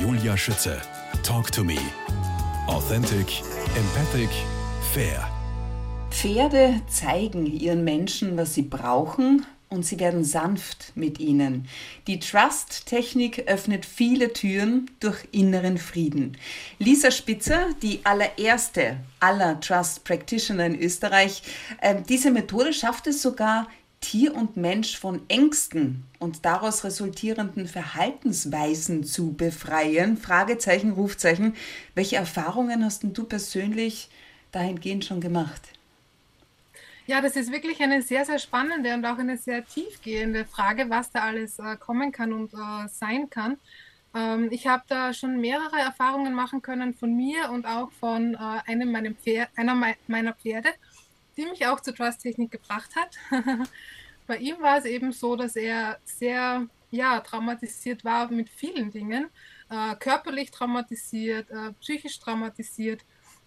Julia Schütze. Talk to me. Authentic, empathic, fair. Pferde zeigen ihren Menschen, was sie brauchen und sie werden sanft mit ihnen. Die Trust-Technik öffnet viele Türen durch inneren Frieden. Lisa Spitzer, die allererste aller Trust-Practitioner in Österreich, äh, diese Methode schafft es sogar, Tier und Mensch von Ängsten und daraus resultierenden Verhaltensweisen zu befreien? Fragezeichen, Rufzeichen. Welche Erfahrungen hast du persönlich dahingehend schon gemacht? Ja, das ist wirklich eine sehr, sehr spannende und auch eine sehr tiefgehende Frage, was da alles äh, kommen kann und äh, sein kann. Ähm, ich habe da schon mehrere Erfahrungen machen können von mir und auch von äh, einem meiner Pferde, einer meiner Pferde, die mich auch zur Trust-Technik gebracht hat. Bei ihm war es eben so, dass er sehr ja, traumatisiert war mit vielen Dingen, äh, körperlich traumatisiert, äh, psychisch traumatisiert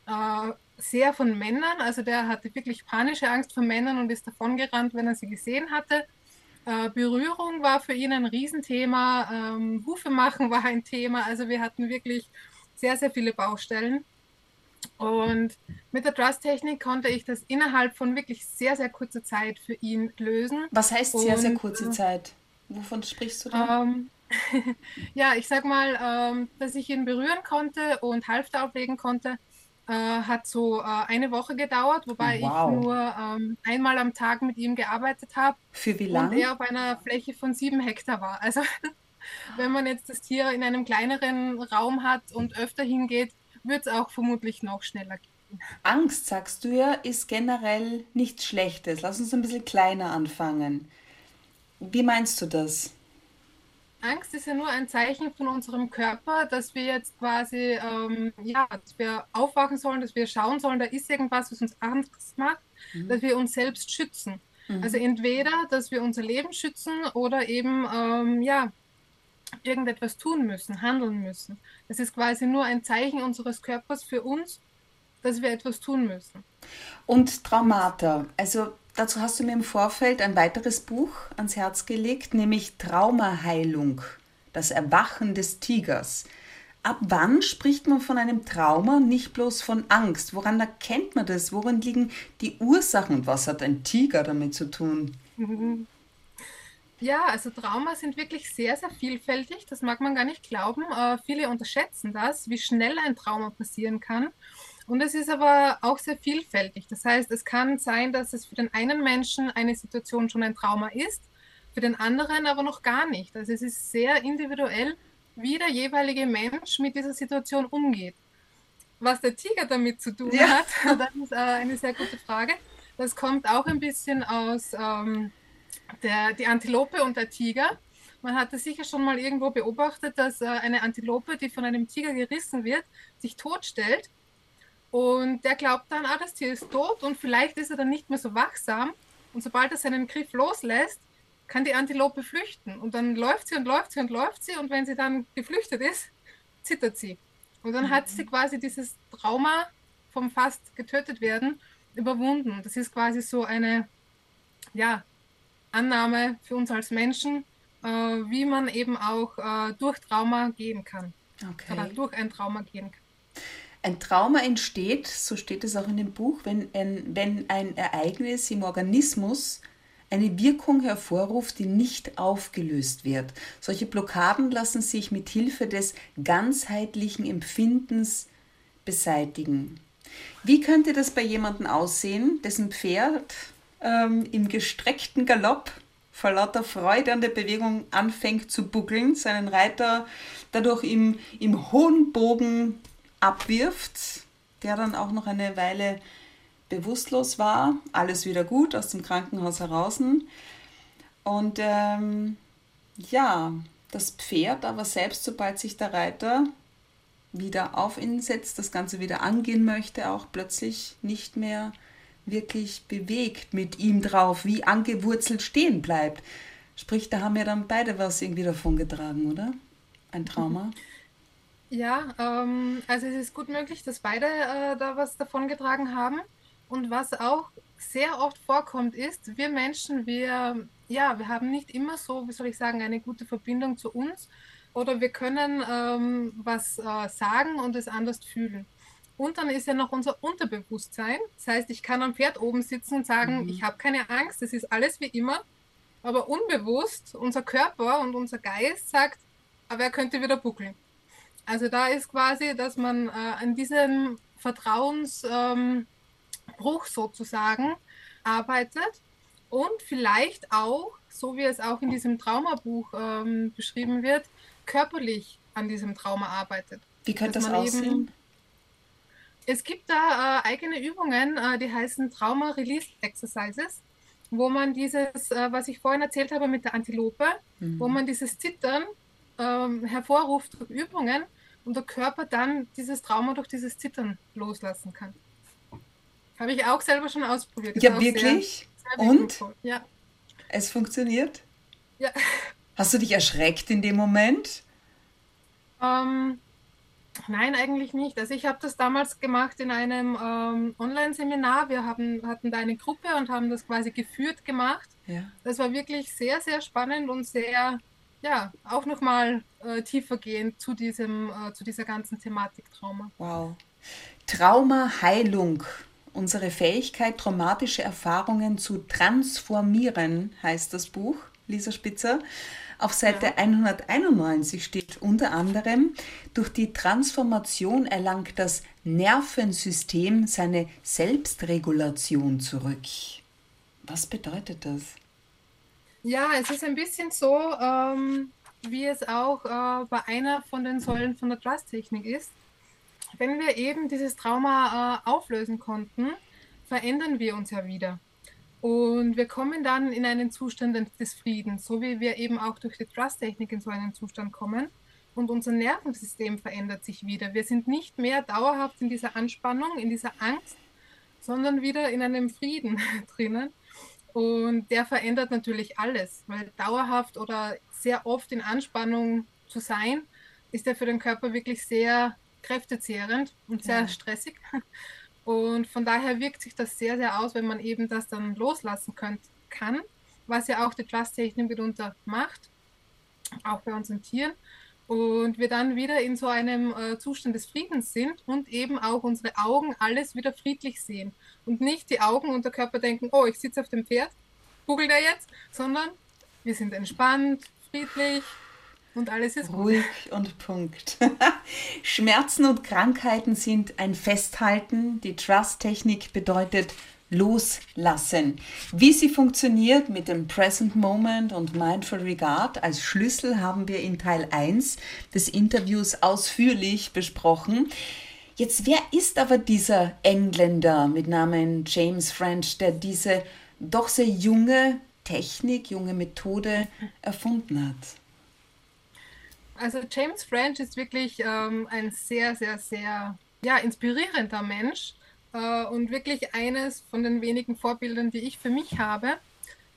äh, sehr von Männern. Also der hatte wirklich panische Angst vor Männern und ist davongerannt, wenn er sie gesehen hatte. Äh, Berührung war für ihn ein Riesenthema. Ähm, Hufe machen war ein Thema. Also wir hatten wirklich sehr, sehr viele Baustellen. Und mit der Trust-Technik konnte ich das innerhalb von wirklich sehr, sehr kurzer Zeit für ihn lösen. Was heißt sehr, sehr kurze äh, Zeit? Wovon sprichst du da? Ähm, ja, ich sag mal, ähm, dass ich ihn berühren konnte und Halfter auflegen konnte äh, hat so äh, eine Woche gedauert, wobei wow. ich nur ähm, einmal am Tag mit ihm gearbeitet habe. Für wie lange? Und er auf einer Fläche von sieben Hektar war. Also wenn man jetzt das Tier in einem kleineren Raum hat und öfter hingeht, wird es auch vermutlich noch schneller gehen. Angst, sagst du ja, ist generell nichts Schlechtes. Lass uns ein bisschen kleiner anfangen. Wie meinst du das? Angst ist ja nur ein Zeichen von unserem Körper, dass wir jetzt quasi, ähm, ja, dass wir aufwachen sollen, dass wir schauen sollen, da ist irgendwas, was uns Angst macht, mhm. dass wir uns selbst schützen. Mhm. Also entweder, dass wir unser Leben schützen oder eben, ähm, ja, irgendetwas tun müssen, handeln müssen. Das ist quasi nur ein Zeichen unseres Körpers für uns, dass wir etwas tun müssen. Und Traumata, also dazu hast du mir im Vorfeld ein weiteres Buch ans Herz gelegt, nämlich Traumaheilung, das Erwachen des Tigers. Ab wann spricht man von einem Trauma, nicht bloß von Angst? Woran erkennt man das? Worin liegen die Ursachen und was hat ein Tiger damit zu tun? Ja, also Trauma sind wirklich sehr, sehr vielfältig. Das mag man gar nicht glauben. Äh, viele unterschätzen das, wie schnell ein Trauma passieren kann. Und es ist aber auch sehr vielfältig. Das heißt, es kann sein, dass es für den einen Menschen eine Situation schon ein Trauma ist, für den anderen aber noch gar nicht. Also es ist sehr individuell, wie der jeweilige Mensch mit dieser Situation umgeht. Was der Tiger damit zu tun ja. hat, das ist äh, eine sehr gute Frage. Das kommt auch ein bisschen aus ähm, der die Antilope und der Tiger. Man hat das sicher schon mal irgendwo beobachtet, dass äh, eine Antilope, die von einem Tiger gerissen wird, sich totstellt und der glaubt dann, ah, das Tier ist tot und vielleicht ist er dann nicht mehr so wachsam. Und sobald er seinen Griff loslässt, kann die Antilope flüchten. Und dann läuft sie und läuft sie und läuft sie. Und wenn sie dann geflüchtet ist, zittert sie. Und dann hat sie quasi dieses Trauma vom fast getötet werden überwunden. Das ist quasi so eine ja, Annahme für uns als Menschen, äh, wie man eben auch äh, durch Trauma gehen kann. Okay. Oder durch ein Trauma gehen kann. Ein Trauma entsteht, so steht es auch in dem Buch, wenn ein, wenn ein Ereignis im Organismus eine Wirkung hervorruft, die nicht aufgelöst wird. Solche Blockaden lassen sich mit Hilfe des ganzheitlichen Empfindens beseitigen. Wie könnte das bei jemandem aussehen, dessen Pferd ähm, im gestreckten Galopp vor lauter Freude an der Bewegung anfängt zu buckeln, seinen Reiter dadurch im, im hohen Bogen abwirft, der dann auch noch eine Weile bewusstlos war. Alles wieder gut, aus dem Krankenhaus heraus. Und ähm, ja, das Pferd aber selbst, sobald sich der Reiter wieder auf ihn setzt, das Ganze wieder angehen möchte, auch plötzlich nicht mehr wirklich bewegt mit ihm drauf, wie angewurzelt stehen bleibt. Sprich, da haben ja dann beide was irgendwie davon getragen, oder? Ein Trauma. Ja, ähm, also es ist gut möglich, dass beide äh, da was davon getragen haben. Und was auch sehr oft vorkommt, ist, wir Menschen, wir, ja, wir haben nicht immer so, wie soll ich sagen, eine gute Verbindung zu uns. oder wir können ähm, was äh, sagen und es anders fühlen. Und dann ist ja noch unser Unterbewusstsein. Das heißt, ich kann am Pferd oben sitzen und sagen, mhm. ich habe keine Angst, es ist alles wie immer. Aber unbewusst, unser Körper und unser Geist sagt, aber er könnte wieder buckeln. Also da ist quasi, dass man äh, an diesem Vertrauensbruch ähm, sozusagen arbeitet und vielleicht auch, so wie es auch in diesem Traumabuch ähm, beschrieben wird, körperlich an diesem Trauma arbeitet. Wie könnte das aussehen? Es gibt da äh, eigene Übungen, äh, die heißen Trauma Release Exercises, wo man dieses, äh, was ich vorhin erzählt habe mit der Antilope, mhm. wo man dieses Zittern ähm, hervorruft durch Übungen und der Körper dann dieses Trauma durch dieses Zittern loslassen kann. Habe ich auch selber schon ausprobiert. Das ja, wirklich? Sehr, sehr und? Ja. Es funktioniert? Ja. Hast du dich erschreckt in dem Moment? Ähm, nein, eigentlich nicht. Also ich habe das damals gemacht in einem ähm, Online-Seminar. Wir haben, hatten da eine Gruppe und haben das quasi geführt gemacht. Ja. Das war wirklich sehr, sehr spannend und sehr ja, auch nochmal äh, tiefergehend zu, diesem, äh, zu dieser ganzen Thematik Trauma. Wow. Traumaheilung. Unsere Fähigkeit, traumatische Erfahrungen zu transformieren, heißt das Buch, Lisa Spitzer. Auf Seite ja. 191 steht unter anderem, durch die Transformation erlangt das Nervensystem seine Selbstregulation zurück. Was bedeutet das? Ja, es ist ein bisschen so, ähm, wie es auch äh, bei einer von den Säulen von der Trust-Technik ist. Wenn wir eben dieses Trauma äh, auflösen konnten, verändern wir uns ja wieder. Und wir kommen dann in einen Zustand des Friedens, so wie wir eben auch durch die Trust-Technik in so einen Zustand kommen. Und unser Nervensystem verändert sich wieder. Wir sind nicht mehr dauerhaft in dieser Anspannung, in dieser Angst, sondern wieder in einem Frieden drinnen. Und der verändert natürlich alles, weil dauerhaft oder sehr oft in Anspannung zu sein, ist ja für den Körper wirklich sehr kräftezehrend und sehr ja. stressig. Und von daher wirkt sich das sehr, sehr aus, wenn man eben das dann loslassen könnt, kann, was ja auch die Trust-Technik mitunter macht, auch bei unseren Tieren. Und wir dann wieder in so einem äh, Zustand des Friedens sind und eben auch unsere Augen alles wieder friedlich sehen und nicht die Augen und der Körper denken, oh, ich sitze auf dem Pferd, googelt er jetzt, sondern wir sind entspannt, friedlich und alles ist ruhig gut. und Punkt. Schmerzen und Krankheiten sind ein Festhalten. Die Trust-Technik bedeutet loslassen. Wie sie funktioniert mit dem Present Moment und Mindful Regard als Schlüssel haben wir in Teil 1 des Interviews ausführlich besprochen. Jetzt, wer ist aber dieser Engländer mit Namen James French, der diese doch sehr junge Technik, junge Methode erfunden hat? Also James French ist wirklich ähm, ein sehr, sehr, sehr ja, inspirierender Mensch äh, und wirklich eines von den wenigen Vorbildern, die ich für mich habe.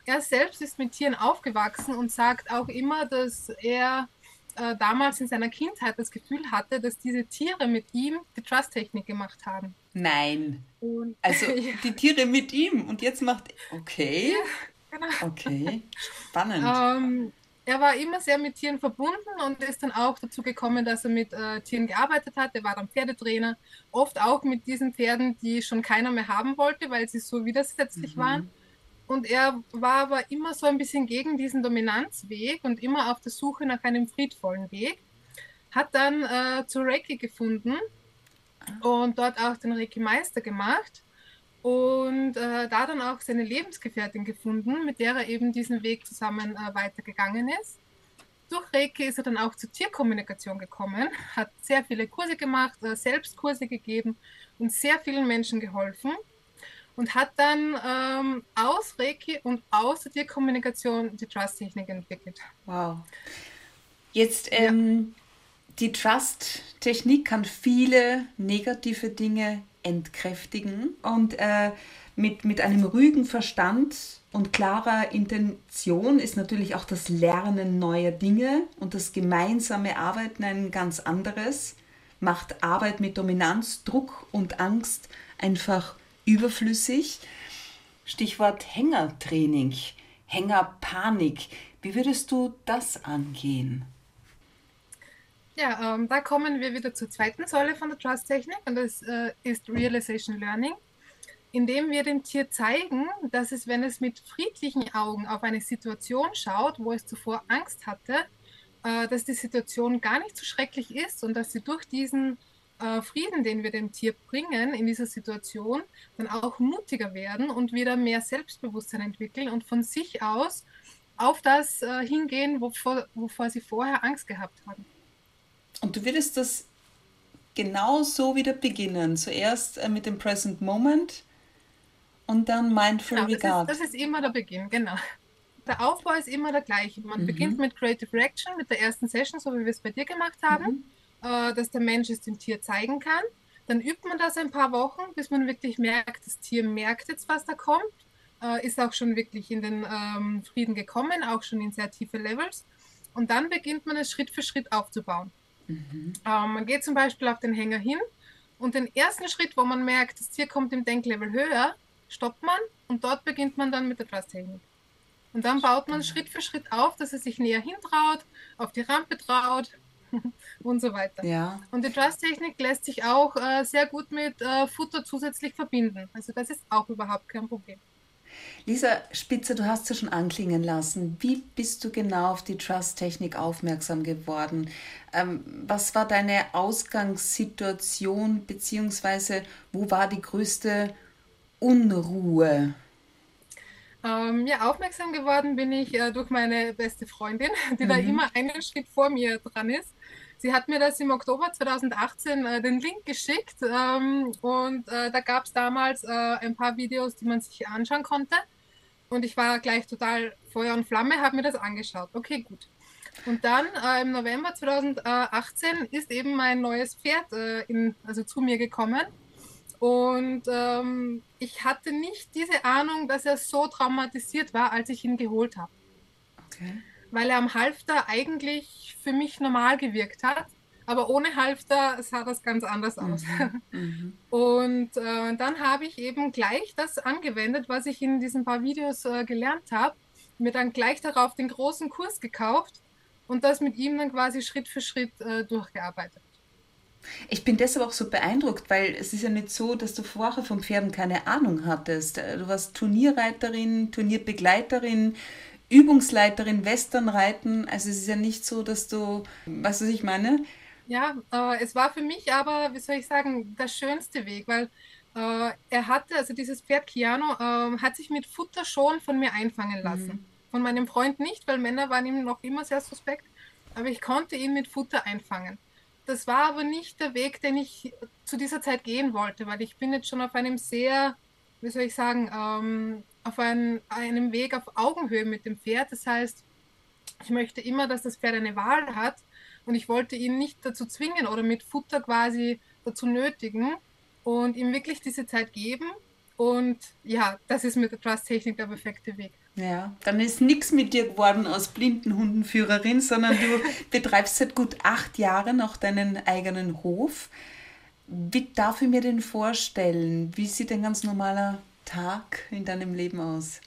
Er selbst ist mit Tieren aufgewachsen und sagt auch immer, dass er äh, damals in seiner Kindheit das Gefühl hatte, dass diese Tiere mit ihm die Trust-Technik gemacht haben. Nein. Und, also ja. die Tiere mit ihm und jetzt macht. Okay. Ja, genau. Okay. Spannend. Ähm, er war immer sehr mit Tieren verbunden und ist dann auch dazu gekommen, dass er mit äh, Tieren gearbeitet hat. Er war dann Pferdetrainer, oft auch mit diesen Pferden, die schon keiner mehr haben wollte, weil sie so widersetzlich mhm. waren. Und er war aber immer so ein bisschen gegen diesen Dominanzweg und immer auf der Suche nach einem friedvollen Weg. Hat dann äh, zu Reiki gefunden und dort auch den Reiki-Meister gemacht und äh, da dann auch seine Lebensgefährtin gefunden, mit der er eben diesen Weg zusammen äh, weitergegangen ist. Durch Reiki ist er dann auch zur Tierkommunikation gekommen, hat sehr viele Kurse gemacht, äh, selbst Kurse gegeben und sehr vielen Menschen geholfen und hat dann ähm, aus Reiki und aus der Tierkommunikation die Trust-Technik entwickelt. Wow. Jetzt, ähm, ja. die Trust-Technik kann viele negative Dinge entkräftigen und äh, mit, mit einem ruhigen Verstand und klarer Intention ist natürlich auch das Lernen neuer Dinge und das gemeinsame Arbeiten ein ganz anderes, macht Arbeit mit Dominanz, Druck und Angst einfach überflüssig. Stichwort Hängertraining, Hängerpanik. Wie würdest du das angehen? Ja, ähm, da kommen wir wieder zur zweiten Säule von der Trust-Technik und das äh, ist Realization Learning, indem wir dem Tier zeigen, dass es, wenn es mit friedlichen Augen auf eine Situation schaut, wo es zuvor Angst hatte, äh, dass die Situation gar nicht so schrecklich ist und dass sie durch diesen äh, Frieden, den wir dem Tier bringen in dieser Situation, dann auch mutiger werden und wieder mehr Selbstbewusstsein entwickeln und von sich aus auf das äh, hingehen, wovor, wovor sie vorher Angst gehabt haben. Und du würdest das genau so wieder beginnen. Zuerst äh, mit dem Present Moment und dann Mindful genau, Regard. Das ist, das ist immer der Beginn, genau. Der Aufbau ist immer der gleiche. Man mhm. beginnt mit Creative Reaction, mit der ersten Session, so wie wir es bei dir gemacht haben. Mhm äh, dass der Mensch es dem Tier zeigen kann. Dann übt man das ein paar Wochen, bis man wirklich merkt, das Tier merkt jetzt, was da kommt, äh, ist auch schon wirklich in den ähm, Frieden gekommen, auch schon in sehr tiefe Levels. Und dann beginnt man es Schritt für Schritt aufzubauen. Mhm. Ähm, man geht zum Beispiel auf den Hänger hin und den ersten Schritt, wo man merkt, das Tier kommt im Denklevel höher, stoppt man und dort beginnt man dann mit der Trust-Technik. Und dann baut man Schritt für Schritt auf, dass es sich näher hintraut, auf die Rampe traut, und so weiter. Ja. Und die Trust-Technik lässt sich auch äh, sehr gut mit äh, Futter zusätzlich verbinden. Also das ist auch überhaupt kein Problem. Lisa Spitzer, du hast es ja schon anklingen lassen. Wie bist du genau auf die Trust-Technik aufmerksam geworden? Ähm, was war deine Ausgangssituation, beziehungsweise wo war die größte Unruhe? Ähm, ja, aufmerksam geworden bin ich äh, durch meine beste Freundin, die mhm. da immer einen Schritt vor mir dran ist. Sie hat mir das im Oktober 2018 äh, den Link geschickt ähm, und äh, da gab es damals äh, ein paar Videos, die man sich anschauen konnte. Und ich war gleich total Feuer und Flamme, habe mir das angeschaut. Okay, gut. Und dann äh, im November 2018 ist eben mein neues Pferd äh, in, also zu mir gekommen. Und ähm, ich hatte nicht diese Ahnung, dass er so traumatisiert war, als ich ihn geholt habe. Okay weil er am Halfter eigentlich für mich normal gewirkt hat. Aber ohne Halfter sah das ganz anders aus. Mhm. mhm. Und äh, dann habe ich eben gleich das angewendet, was ich in diesen paar Videos äh, gelernt habe. Mir dann gleich darauf den großen Kurs gekauft und das mit ihm dann quasi Schritt für Schritt äh, durchgearbeitet. Ich bin deshalb auch so beeindruckt, weil es ist ja nicht so, dass du vorher vom Pferden keine Ahnung hattest. Du warst Turnierreiterin, Turnierbegleiterin, Übungsleiterin Westernreiten. Also es ist ja nicht so, dass du, weißt du, was ich meine? Ja, äh, es war für mich aber, wie soll ich sagen, der schönste Weg, weil äh, er hatte, also dieses Pferd Kiano, äh, hat sich mit Futter schon von mir einfangen lassen. Mhm. Von meinem Freund nicht, weil Männer waren ihm noch immer sehr suspekt, aber ich konnte ihn mit Futter einfangen. Das war aber nicht der Weg, den ich zu dieser Zeit gehen wollte, weil ich bin jetzt schon auf einem sehr, wie soll ich sagen, ähm, auf ein, einem Weg auf Augenhöhe mit dem Pferd. Das heißt, ich möchte immer, dass das Pferd eine Wahl hat und ich wollte ihn nicht dazu zwingen oder mit Futter quasi dazu nötigen und ihm wirklich diese Zeit geben. Und ja, das ist mit der Trust-Technik der perfekte Weg. Ja, dann ist nichts mit dir geworden als Blindenhundenführerin, sondern du betreibst seit gut acht Jahren auch deinen eigenen Hof. Wie darf ich mir den vorstellen? Wie sieht ein ganz normaler Tag in deinem Leben aus?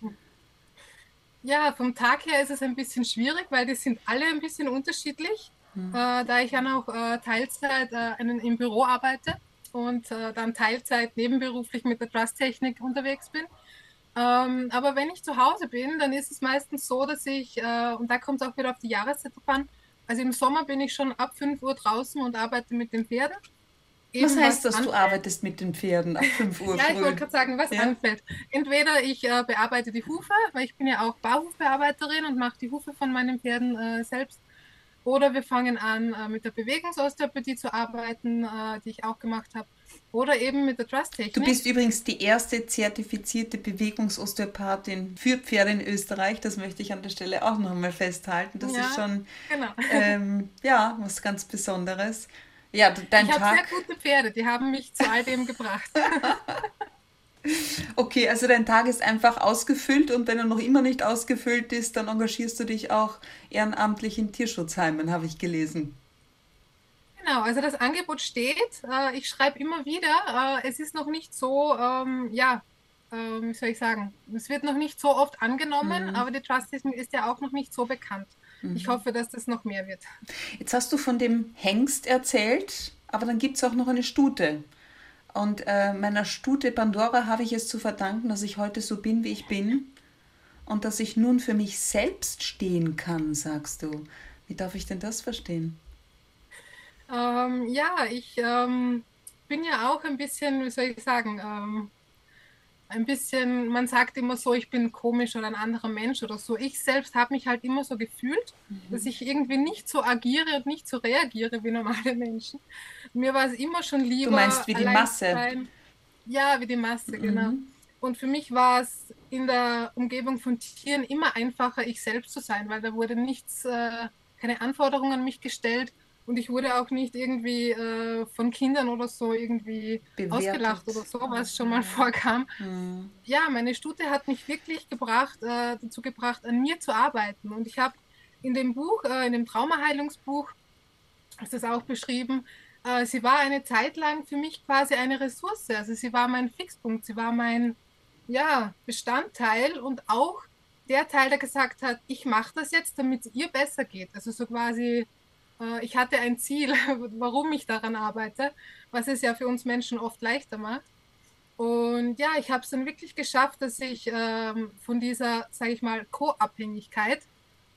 Ja, vom Tag her ist es ein bisschen schwierig, weil die sind alle ein bisschen unterschiedlich, hm. äh, da ich ja noch äh, Teilzeit äh, im Büro arbeite und äh, dann Teilzeit nebenberuflich mit der Trust-Technik unterwegs bin. Ähm, aber wenn ich zu Hause bin, dann ist es meistens so, dass ich, äh, und da kommt es auch wieder auf die Jahreszeit drauf an, also im Sommer bin ich schon ab 5 Uhr draußen und arbeite mit den Pferden was heißt das, anfällt. du arbeitest mit den Pferden ab 5 Uhr? ja, ich wollte gerade sagen, was ja. anfällt. Entweder ich äh, bearbeite die Hufe, weil ich bin ja auch Bauhufbearbeiterin und mache die Hufe von meinen Pferden äh, selbst. Oder wir fangen an, äh, mit der Bewegungsosteopathie zu arbeiten, äh, die ich auch gemacht habe. Oder eben mit der Trust-Technik. Du bist übrigens die erste zertifizierte Bewegungsosteopathin für Pferde in Österreich. Das möchte ich an der Stelle auch noch einmal festhalten. Das ja, ist schon genau. ähm, ja, was ganz Besonderes. Ja, dein ich habe sehr gute Pferde, die haben mich zu all dem gebracht. okay, also dein Tag ist einfach ausgefüllt und wenn er noch immer nicht ausgefüllt ist, dann engagierst du dich auch ehrenamtlich in Tierschutzheimen, habe ich gelesen. Genau, also das Angebot steht. Äh, ich schreibe immer wieder. Äh, es ist noch nicht so, ähm, ja, ähm, wie soll ich sagen, es wird noch nicht so oft angenommen, mhm. aber die Trust ist ja auch noch nicht so bekannt. Mhm. ich hoffe, dass das noch mehr wird. Jetzt hast du von dem Hengst erzählt, aber dann gibt es auch noch eine Stute. Und äh, meiner Stute Pandora habe ich es zu verdanken, dass ich heute so bin, wie ich bin. Und dass ich nun für mich selbst stehen kann, sagst du. Wie darf ich denn das verstehen? Ähm, ja, ich ähm, bin ja auch ein bisschen, wie soll ich sagen, ähm, ein bisschen, man sagt immer so, ich bin komisch oder ein anderer Mensch oder so. Ich selbst habe mich halt immer so gefühlt, mhm. dass ich irgendwie nicht so agiere und nicht so reagiere wie normale Menschen. Mir war es immer schon lieber. Du meinst wie die Masse? Sein. Ja, wie die Masse, mhm. genau. Und für mich war es in der Umgebung von Tieren immer einfacher, ich selbst zu sein, weil da wurde nichts, äh, keine Anforderungen an mich gestellt und ich wurde auch nicht irgendwie äh, von Kindern oder so irgendwie Bewertet. ausgelacht oder so, was schon mal vorkam. Mhm. Ja, meine Stute hat mich wirklich gebracht, äh, dazu gebracht, an mir zu arbeiten. Und ich habe in dem Buch, äh, in dem Traumaheilungsbuch, ist das auch beschrieben, äh, sie war eine Zeit lang für mich quasi eine Ressource. Also sie war mein Fixpunkt, sie war mein ja, Bestandteil und auch der Teil, der gesagt hat, ich mache das jetzt, damit es ihr besser geht. Also so quasi ich hatte ein Ziel, warum ich daran arbeite, was es ja für uns Menschen oft leichter macht. Und ja, ich habe es dann wirklich geschafft, dass ich ähm, von dieser, sage ich mal, Co-Abhängigkeit,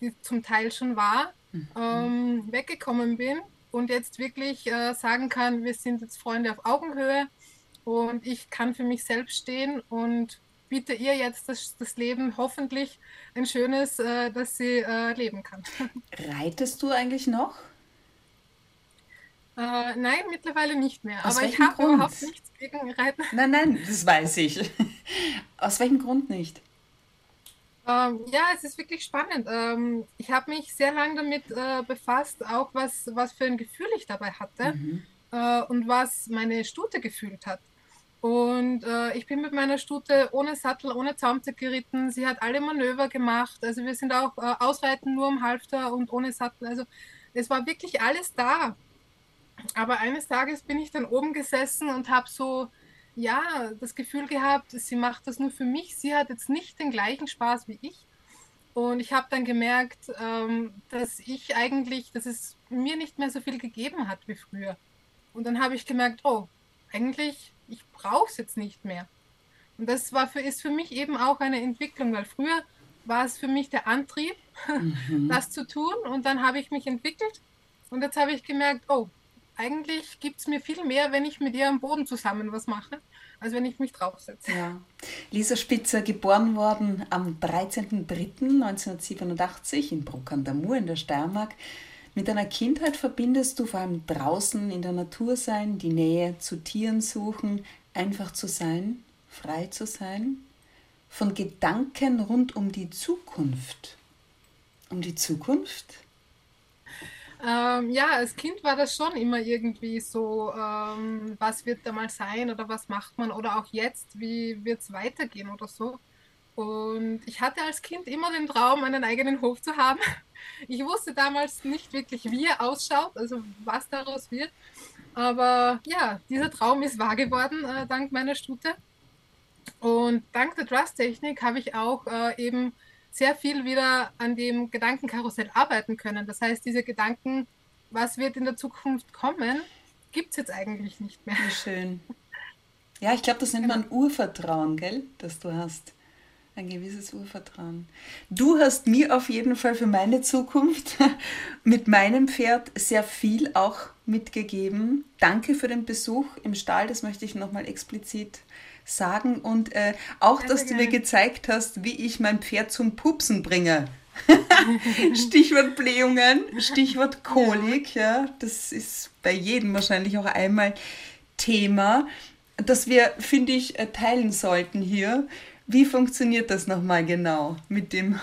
die zum Teil schon war, mhm. ähm, weggekommen bin und jetzt wirklich äh, sagen kann, wir sind jetzt Freunde auf Augenhöhe und ich kann für mich selbst stehen und biete ihr jetzt das, das Leben hoffentlich ein schönes, äh, dass sie äh, leben kann. Reitest du eigentlich noch? Äh, nein, mittlerweile nicht mehr. Aus Aber ich habe überhaupt nichts gegen Reiten. Nein, nein, das weiß ich. Aus welchem Grund nicht? Ähm, ja, es ist wirklich spannend. Ähm, ich habe mich sehr lange damit äh, befasst, auch was, was für ein Gefühl ich dabei hatte mhm. äh, und was meine Stute gefühlt hat. Und äh, ich bin mit meiner Stute ohne Sattel, ohne Zaumzeug geritten. Sie hat alle Manöver gemacht. Also wir sind auch äh, ausreiten nur am Halfter und ohne Sattel. Also es war wirklich alles da. Aber eines Tages bin ich dann oben gesessen und habe so, ja, das Gefühl gehabt, sie macht das nur für mich. Sie hat jetzt nicht den gleichen Spaß wie ich. Und ich habe dann gemerkt, ähm, dass ich eigentlich, dass es mir nicht mehr so viel gegeben hat wie früher. Und dann habe ich gemerkt, oh, eigentlich, ich brauche es jetzt nicht mehr. Und das war für, ist für mich eben auch eine Entwicklung, weil früher war es für mich der Antrieb, mhm. das zu tun. Und dann habe ich mich entwickelt. Und jetzt habe ich gemerkt, oh, eigentlich gibt es mir viel mehr, wenn ich mit ihr am Boden zusammen was mache, als wenn ich mich draufsetze. Ja. Lisa Spitzer, geboren worden am 13.03.1987 in Bruck an der Mur in der Steiermark. Mit deiner Kindheit verbindest du vor allem draußen in der Natur sein, die Nähe zu Tieren suchen, einfach zu sein, frei zu sein, von Gedanken rund um die Zukunft. Um die Zukunft? Ähm, ja, als Kind war das schon immer irgendwie so, ähm, was wird da mal sein oder was macht man oder auch jetzt, wie wird es weitergehen oder so. Und ich hatte als Kind immer den Traum, einen eigenen Hof zu haben. Ich wusste damals nicht wirklich, wie er ausschaut, also was daraus wird. Aber ja, dieser Traum ist wahr geworden, äh, dank meiner Stute. Und dank der Trust-Technik habe ich auch äh, eben sehr viel wieder an dem Gedankenkarussell arbeiten können. Das heißt, diese Gedanken, was wird in der Zukunft kommen, gibt es jetzt eigentlich nicht mehr. Wie schön. Ja, ich glaube, das nennt man genau. Urvertrauen, gell, das du hast. Ein gewisses Urvertrauen. Du hast mir auf jeden Fall für meine Zukunft mit meinem Pferd sehr viel auch mitgegeben. Danke für den Besuch im Stall, das möchte ich nochmal explizit sagen und äh, auch, dass du mir gezeigt hast, wie ich mein Pferd zum Pupsen bringe. Stichwort Blähungen, Stichwort Kolik, ja. das ist bei jedem wahrscheinlich auch einmal Thema, das wir, finde ich, äh, teilen sollten hier. Wie funktioniert das nochmal genau mit dem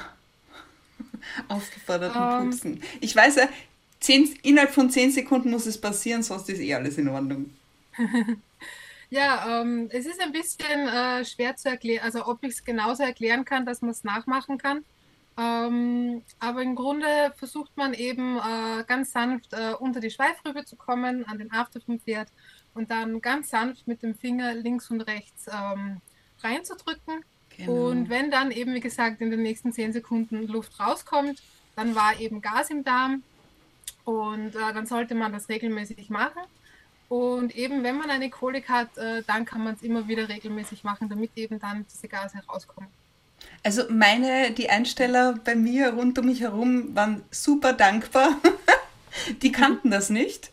aufgeforderten um. Ähm. Pupsen? Ich weiß ja, zehn, innerhalb von zehn Sekunden muss es passieren, sonst ist eh alles in Ordnung. Ja, ähm, es ist ein bisschen äh, schwer zu erklären, also ob ich es genauso erklären kann, dass man es nachmachen kann. Ähm, aber im Grunde versucht man eben äh, ganz sanft äh, unter die Schweifrübe zu kommen, an den After vom Pferd und dann ganz sanft mit dem Finger links und rechts ähm, reinzudrücken. Genau. Und wenn dann eben, wie gesagt, in den nächsten zehn Sekunden Luft rauskommt, dann war eben Gas im Darm und äh, dann sollte man das regelmäßig machen. Und eben, wenn man eine Kolik hat, äh, dann kann man es immer wieder regelmäßig machen, damit eben dann diese Gase herauskommen. Also meine, die Einsteller bei mir rund um mich herum waren super dankbar. die kannten das nicht,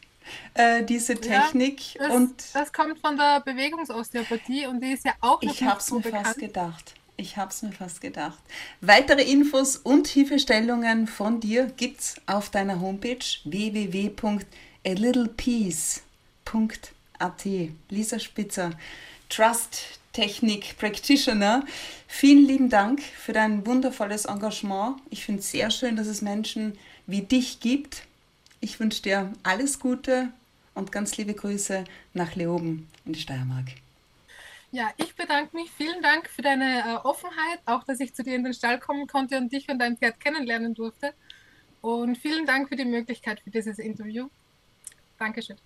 äh, diese Technik. Ja, das, und das kommt von der Bewegungsosteopathie und die ist ja auch noch ich nicht so bekannt. Ich habe es mir fast gedacht. Ich habe es mir fast gedacht. Weitere Infos und Hilfestellungen von dir gibt es auf deiner Homepage www.alittlepeace.at. Lisa Spitzer, Trust Technik Practitioner. Vielen lieben Dank für dein wundervolles Engagement. Ich finde es sehr schön, dass es Menschen wie dich gibt. Ich wünsche dir alles Gute und ganz liebe Grüße nach Leoben in die Steiermark. Ja, ich bedanke mich. Vielen Dank für deine äh, Offenheit, auch dass ich zu dir in den Stall kommen konnte und dich und dein Pferd kennenlernen durfte. Und vielen Dank für die Möglichkeit für dieses Interview. Dankeschön.